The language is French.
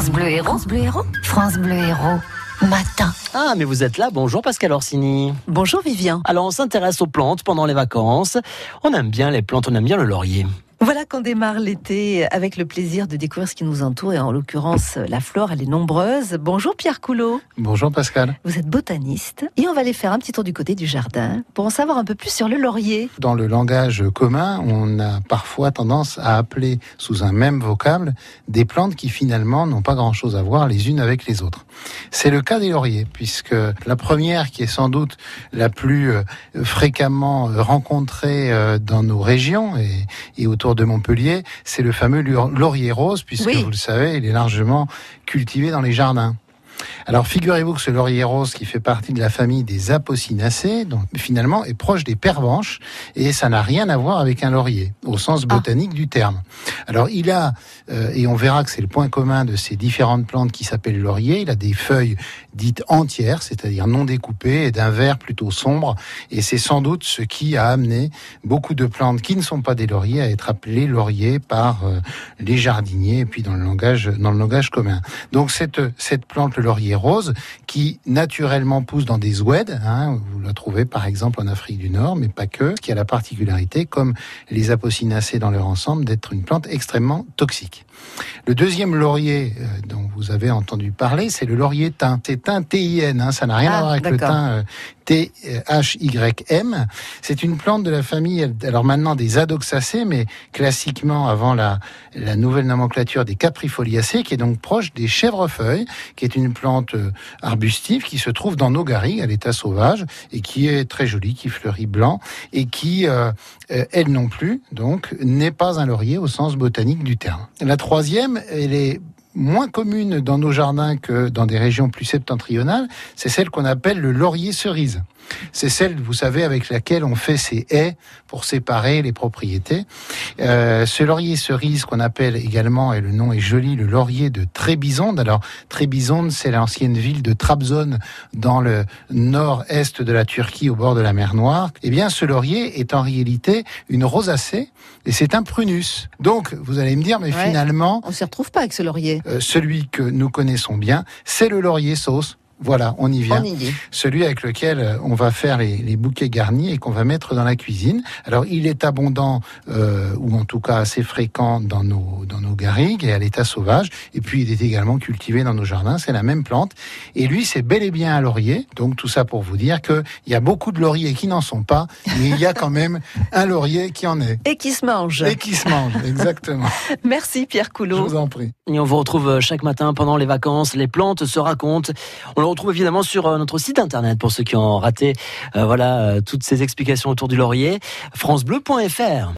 France Bleu Héros. France Bleu Héros. France Bleu Héros. Matin. Ah, mais vous êtes là. Bonjour Pascal Orsini. Bonjour Vivien. Alors, on s'intéresse aux plantes pendant les vacances. On aime bien les plantes, on aime bien le laurier. Voilà qu'on démarre l'été avec le plaisir de découvrir ce qui nous entoure et en l'occurrence la flore, elle est nombreuse. Bonjour Pierre Coulot. Bonjour Pascal. Vous êtes botaniste et on va aller faire un petit tour du côté du jardin pour en savoir un peu plus sur le laurier. Dans le langage commun, on a parfois tendance à appeler sous un même vocable des plantes qui finalement n'ont pas grand-chose à voir les unes avec les autres. C'est le cas des lauriers puisque la première qui est sans doute la plus euh, fréquemment rencontrée euh, dans nos régions et, et autour de Montpellier, c'est le fameux laurier rose, puisque vous le savez, il est largement cultivé dans les jardins. Alors figurez-vous que ce laurier rose qui fait partie de la famille des apocinacées, donc finalement est proche des pervenches et ça n'a rien à voir avec un laurier au sens ah. botanique du terme. Alors il a euh, et on verra que c'est le point commun de ces différentes plantes qui s'appellent laurier, il a des feuilles dites entières, c'est-à-dire non découpées et d'un vert plutôt sombre et c'est sans doute ce qui a amené beaucoup de plantes qui ne sont pas des lauriers à être appelées lauriers par euh, les jardiniers et puis dans le langage dans le langage commun. Donc cette cette plante le laurier rose qui naturellement pousse dans des oueds. Hein, vous la trouvez par exemple en Afrique du Nord, mais pas que. Qui a la particularité, comme les apocinacées dans leur ensemble, d'être une plante extrêmement toxique. Le deuxième laurier euh, vous avez entendu parler, c'est le laurier thym. C'est thym TIN, hein, ça n'a rien à ah, voir avec le thym euh, T-H-Y-M. C'est une plante de la famille, alors maintenant des adoxacées, mais classiquement avant la, la nouvelle nomenclature des caprifoliacées, qui est donc proche des chèvrefeuilles, qui est une plante euh, arbustive qui se trouve dans nos garrigues à l'état sauvage et qui est très jolie, qui fleurit blanc et qui, euh, elle non plus, donc, n'est pas un laurier au sens botanique du terme. La troisième, elle est moins commune dans nos jardins que dans des régions plus septentrionales, c'est celle qu'on appelle le laurier cerise. C'est celle, vous savez, avec laquelle on fait ces haies pour séparer les propriétés. Euh, ce laurier cerise qu'on appelle également, et le nom est joli, le laurier de Trébizonde. Alors, Trébizonde, c'est l'ancienne ville de Trabzon dans le nord-est de la Turquie, au bord de la mer Noire. Eh bien, ce laurier est en réalité une rosacée et c'est un prunus. Donc, vous allez me dire, mais finalement... On s'y retrouve pas avec ce laurier. Euh, celui que nous connaissons bien, c'est le laurier sauce voilà, on y vient. Celui avec lequel euh, on va faire les, bouquets garnis et qu'on va mettre dans la cuisine. Alors, il est abondant, euh, ou en tout cas assez fréquent dans nos, dans nos garrigues et à l'état sauvage. Et puis, il est également cultivé dans nos jardins. C'est la même plante. Et lui, c'est bel et bien un laurier. Donc, tout ça pour vous dire qu'il y a beaucoup de lauriers qui n'en sont pas, mais il y a quand même un laurier qui en est. Et qui se mange. Et qui se mange, exactement. Merci Pierre Coulot. Je vous en prie. Et on vous retrouve euh, chaque matin pendant les vacances. Les plantes se racontent. On retrouve évidemment sur euh, notre site internet pour ceux qui ont raté euh, voilà, euh, toutes ces explications autour du laurier, francebleu.fr.